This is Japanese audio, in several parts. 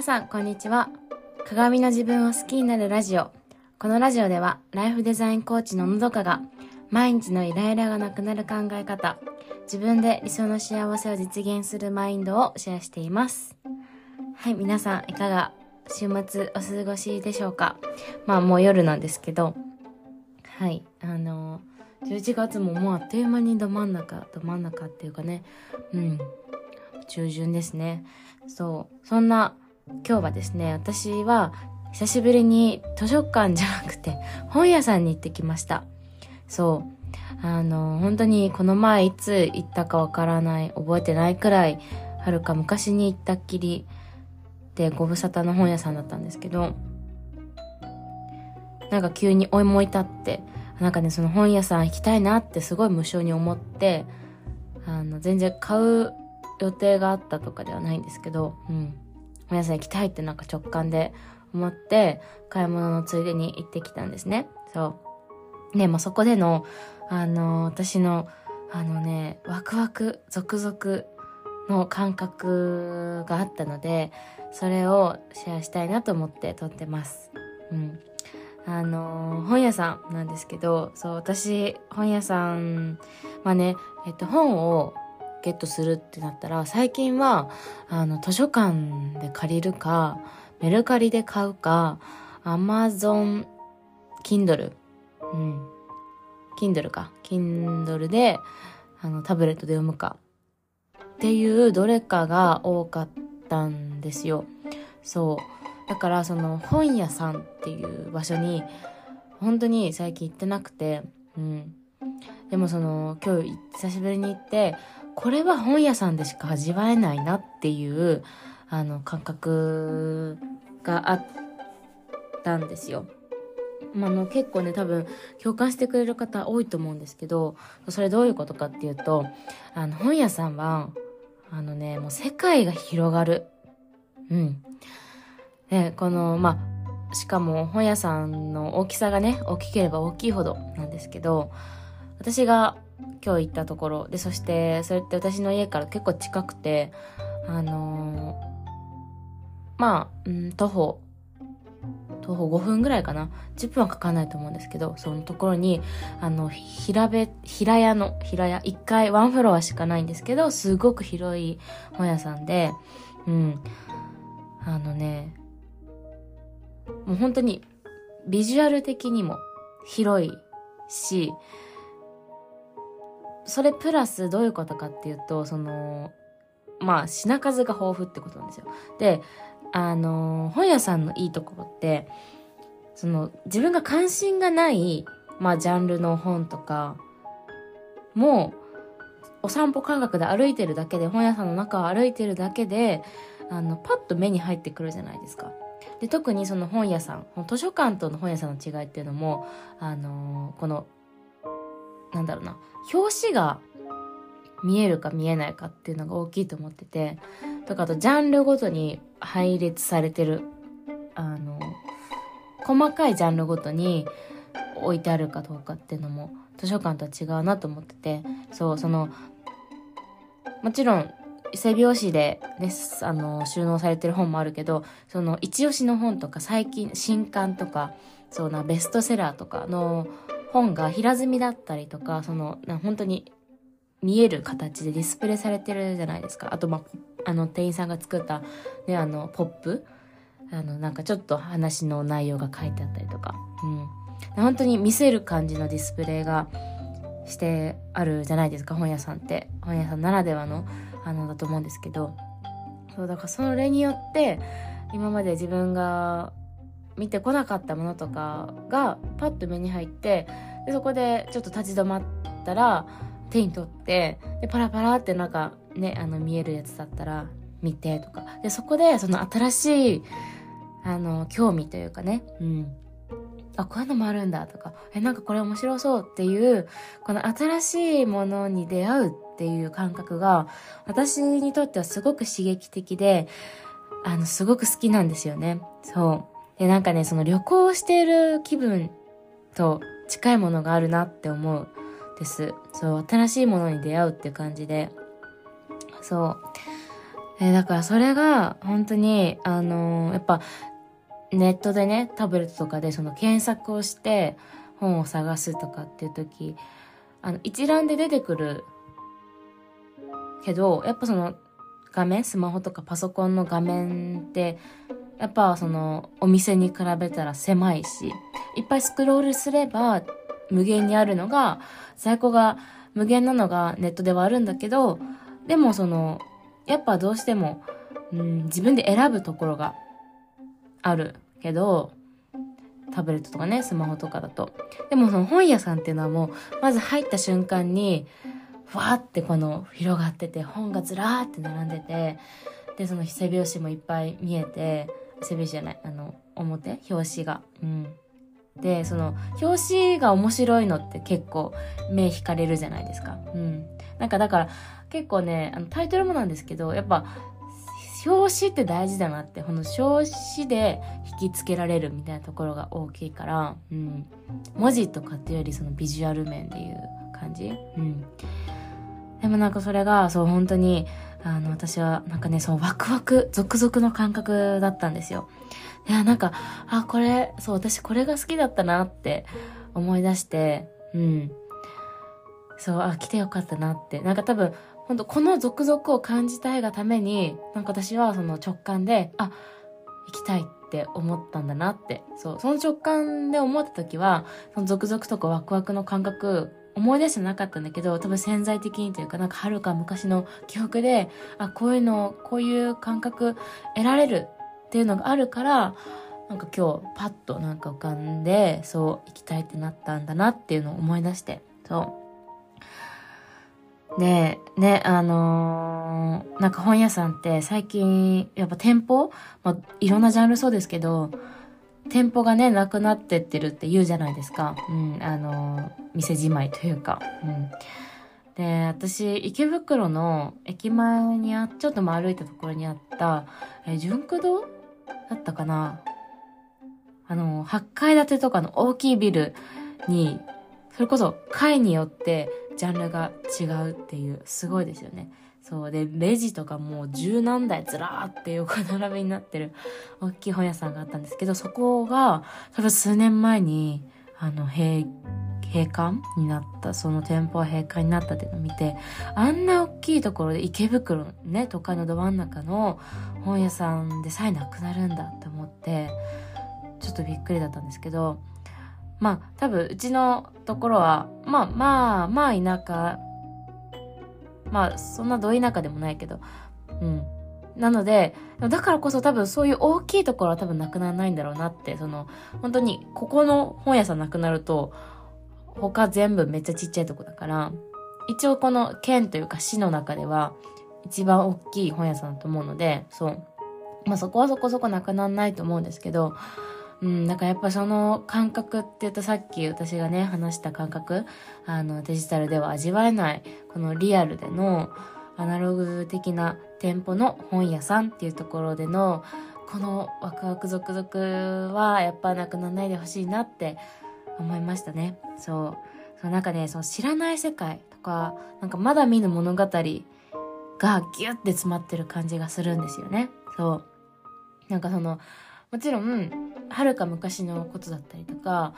皆さん、こんにちは。鏡の自分を好きになるラジオ。このラジオでは、ライフデザインコーチののどかが、毎日のイライラがなくなる考え方、自分で理想の幸せを実現するマインドをシェアしています。はい、皆さん、いかが週末お過ごしでしょうか？まあ、もう夜なんですけど、はい、あの11月ももうあっという間にど真ん中、ど真ん中っていうかね、うん、中旬ですね。そう。そんな今日はですね、私は久しぶりに図書館じゃなくて本屋さんに行ってきました。そう。あの、本当にこの前いつ行ったかわからない、覚えてないくらい、はるか昔に行ったっきりでご無沙汰の本屋さんだったんですけど、なんか急に思い立って、なんかね、その本屋さん行きたいなってすごい無性に思って、あの、全然買う予定があったとかではないんですけど、うん。本屋さん行きたいってなんか直感で思って、買い物のついでに行ってきたんですね。そう。ね、まあ、そこでの、あの、私の、あのね、ワクワク、続々の感覚があったので、それをシェアしたいなと思って撮ってます。うん。あの本屋さんなんですけど、そう、私、本屋さん、まあね、えっと、本をゲットするってなったら、最近は、あの、図書館で借りるか、メルカリで買うか、アマゾン、キンドル、うん。キンドルか。キンドルで、あの、タブレットで読むか。っていうどれかが多かったんですよ。そう。だからその本屋さんっていう場所に本当に最近行ってなくて、うん。でもその今日久しぶりに行ってこれは本屋さんでしか味わえないなっていうあの感覚があったんですよ。まあ、の結構ね多分共感してくれる方多いと思うんですけどそれどういうことかっていうとあの本屋さんはあのねもう世界が広がる。うん。でこのまあしかも本屋さんの大きさがね大きければ大きいほどなんですけど私が今日行ったところ。でそしてそれって私の家から結構近くてあのー、まあ、うん、徒歩徒歩5分ぐらいかな。10分はかかんないと思うんですけどそのところにあの平べ平屋の平屋1階ワンフロアしかないんですけどすごく広い本屋さんでうん。あのねもう本当にビジュアル的にも広いしそれプラスどういうことかっていうと、その、まあ、品数が豊富ってことなんですよ。で、あの、本屋さんのいいところって、その、自分が関心がない、まあ、ジャンルの本とか、もお散歩感覚で歩いてるだけで、本屋さんの中を歩いてるだけで、あの、パッと目に入ってくるじゃないですか。で、特にその本屋さん、図書館との本屋さんの違いっていうのも、あのこのなんだろうな、表紙が見えるか見えないかっていうのが大きいと思ってて、とかあとジャンルごとに配列されてる、あの、細かいジャンルごとに置いてあるかどうかっていうのも図書館とは違うなと思ってて、そう、その、もちろん背表紙でね、あの、収納されてる本もあるけど、その、一押しの本とか、最近、新刊とか、そうな、ベストセラーとかの本が平積みだったりとか、その、な本当に見える形でディスプレイされてるじゃないですか。あと、まあ、あの、店員さんが作った、ね、あの、ポップあの、なんかちょっと話の内容が書いてあったりとか。うん。本当に見せる感じのディスプレイがしてあるじゃないですか、本屋さんって。本屋さんならではの、あの、だと思うんですけど。そう、だからそれによって、今まで自分が見てこなかったものとかがパッと目に入ってでそこでちょっと立ち止まったら手に取ってでパラパラってなんかねあの見えるやつだったら見てとか。でそこでその新しいあの興味というかねうん。あこういうのもあるんだとか。えなんかこれ面白そうっていうこの新しいものに出会うっていう感覚が私にとってはすごく刺激的であのすごく好きなんですよね。そう。で、なんかね、その旅行してる気分と近いものがあるなって思うです。そう、新しいものに出会うって感じで。そう。でだからそれが本当に、あのーやっぱネットでね、タブレットとかでその検索をして本を探すとかっていう時、あの一覧で出てくるけど、やっぱその画面、スマホとかパソコンの画面って、やっぱそのお店に比べたら狭いし、いっぱいスクロールすれば無限にあるのが、在庫が無限なのがネットではあるんだけど、でもその、やっぱどうしても、うん、自分で選ぶところがあるけど、タブレットとかね、スマホとかだと。でもその本屋さんっていうのはもう、まず入った瞬間に、ふわーってこの広がってて、本がずらーって並んでて、で、その背表紙もいっぱい見えて、背表紙じゃない、あの、表表紙が。うん。で、その、表紙が面白いのって結構目引かれるじゃないですか。うん。なんかだから、結構ね、あのタイトルもなんですけど、やっぱ、表紙って大事だなって、この表紙で引きつけられるみたいなところが大きいから、うん。文字とかっていうよりそのビジュアル面でいう感じ？うん。でもなんかそれが、そう本当に、あの、私はなんかね、そのワクワク、続々の感覚だったんですよ。いや、なんか、あ、これ、そう、私これが好きだったなって思い出して、うん。そう、あ、来てよかったなって。なんか多分、本当この続々を感じたいがために、なんか私はその直感で、あ、行きたいって思ったんだなって。そう、その直感で思った時は、その続々とかワクワクの感覚、思い出してなかったんだけど、多分潜在的にというか、なんか遥か昔の記憶で、あ、こういうの、こういう感覚得られるっていうのがあるから、なんか今日パッとなんか浮かんで、そう、行きたいってなったんだなっていうのを思い出して、そう。で、ね、あのーなんか本屋さんって最近、やっぱ店舗まあ、いろんなジャンルそうですけど、店舗がね、なくなってってるって言うじゃないですか。うん、あのー店じまいというか。うん。で、私、池袋の駅前にあ、ちょっと歩いたところにあった、え、純駆堂だったかなあの、8階建てとかの大きいビルに、それこそ階によってジャンルが違うっていう、すごいですよね。そう。で、レジとかもう十何台ずらーって横並びになってる大きい本屋さんがあったんですけど、そこが多分数年前に、あの、閉、閉館になった、その店舗は閉館になったっていうのを見て、あんな大きいところで池袋のね、都会のど真ん中の本屋さんでさえなくなるんだって思って、ちょっとびっくりだったんですけど、まあ多分うちのところは、まあまあまあ田舎、まあそんなど田舎でもないけど、うん。なので、だからこそ多分そういう大きいところは多分なくならないんだろうなって、その、本当にここの本屋さんなくなると、他全部めっちゃちっちゃいとこだから、一応この県というか市の中では一番大きい本屋さんだと思うので、そう。まあそこはそこそこなくならないと思うんですけど、うん、なんかやっぱその感覚って言うとさっき私がね話した感覚、あのデジタルでは味わえない、このリアルでのアナログ的な店舗の本屋さんっていうところでのこのワクワク続々はやっぱなくならないでほしいなって思いましたね。そう。そうなんかね、その知らない世界とか、なんかまだ見ぬ物語がギュッて詰まってる感じがするんですよね。そう。なんかその、もちろん、はるか昔のことだったりとか、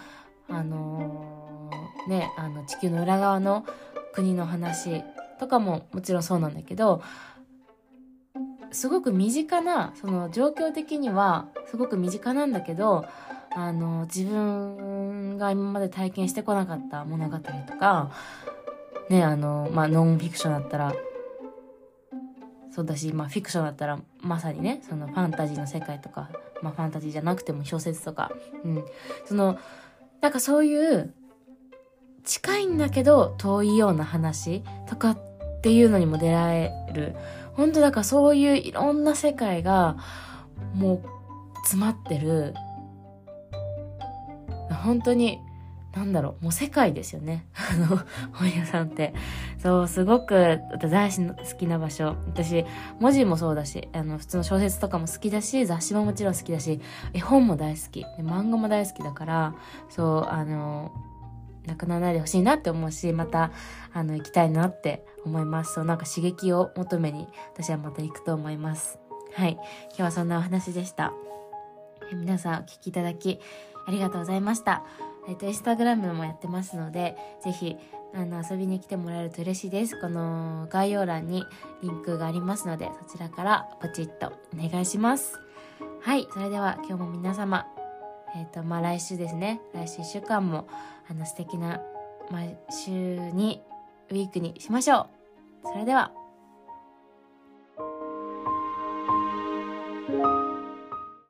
あのーね、あの地球の裏側の国の話とかももちろんそうなんだけど、すごく身近な、その状況的にはすごく身近なんだけど、あの、自分が今まで体験してこなかった物語とか、ね、あの、まあ、ノンフィクションだったら、そうだし、まあ、フィクションだったら、まさにね、そのファンタジーの世界とか、まあ、ファンタジーじゃなくても小説とか、うん。その、なんかそういう、近いんだけど遠いような話とかっていうのにも出会える。本当だからそういういろんな世界が、もう、詰まってる、本当に、なんだろう、もう世界ですよね。あの、本屋さんって。そう、すごく、大好きな場所。私、文字もそうだし、あの、普通の小説とかも好きだし、雑誌ももちろん好きだし、絵本も大好き。で漫画も大好きだから、そう、あの、なくならないでほしいなって思うし、また、あの、行きたいなって思います。そう、なんか刺激を求めに、私はまた行くと思います。はい。今日はそんなお話でした。皆さんお聞きいただき、ありがとうございました。えっ、と、インスタグラムもやってますので、ぜひ、あの、遊びに来てもらえると嬉しいです。この概要欄にリンクがありますので、そちらからポチッとお願いします。はい。それでは今日も皆様、えっ、ー、と、まあ、来週ですね。来週1週間も、あの、素敵な、毎週に、ウィークにしましょう。それでは。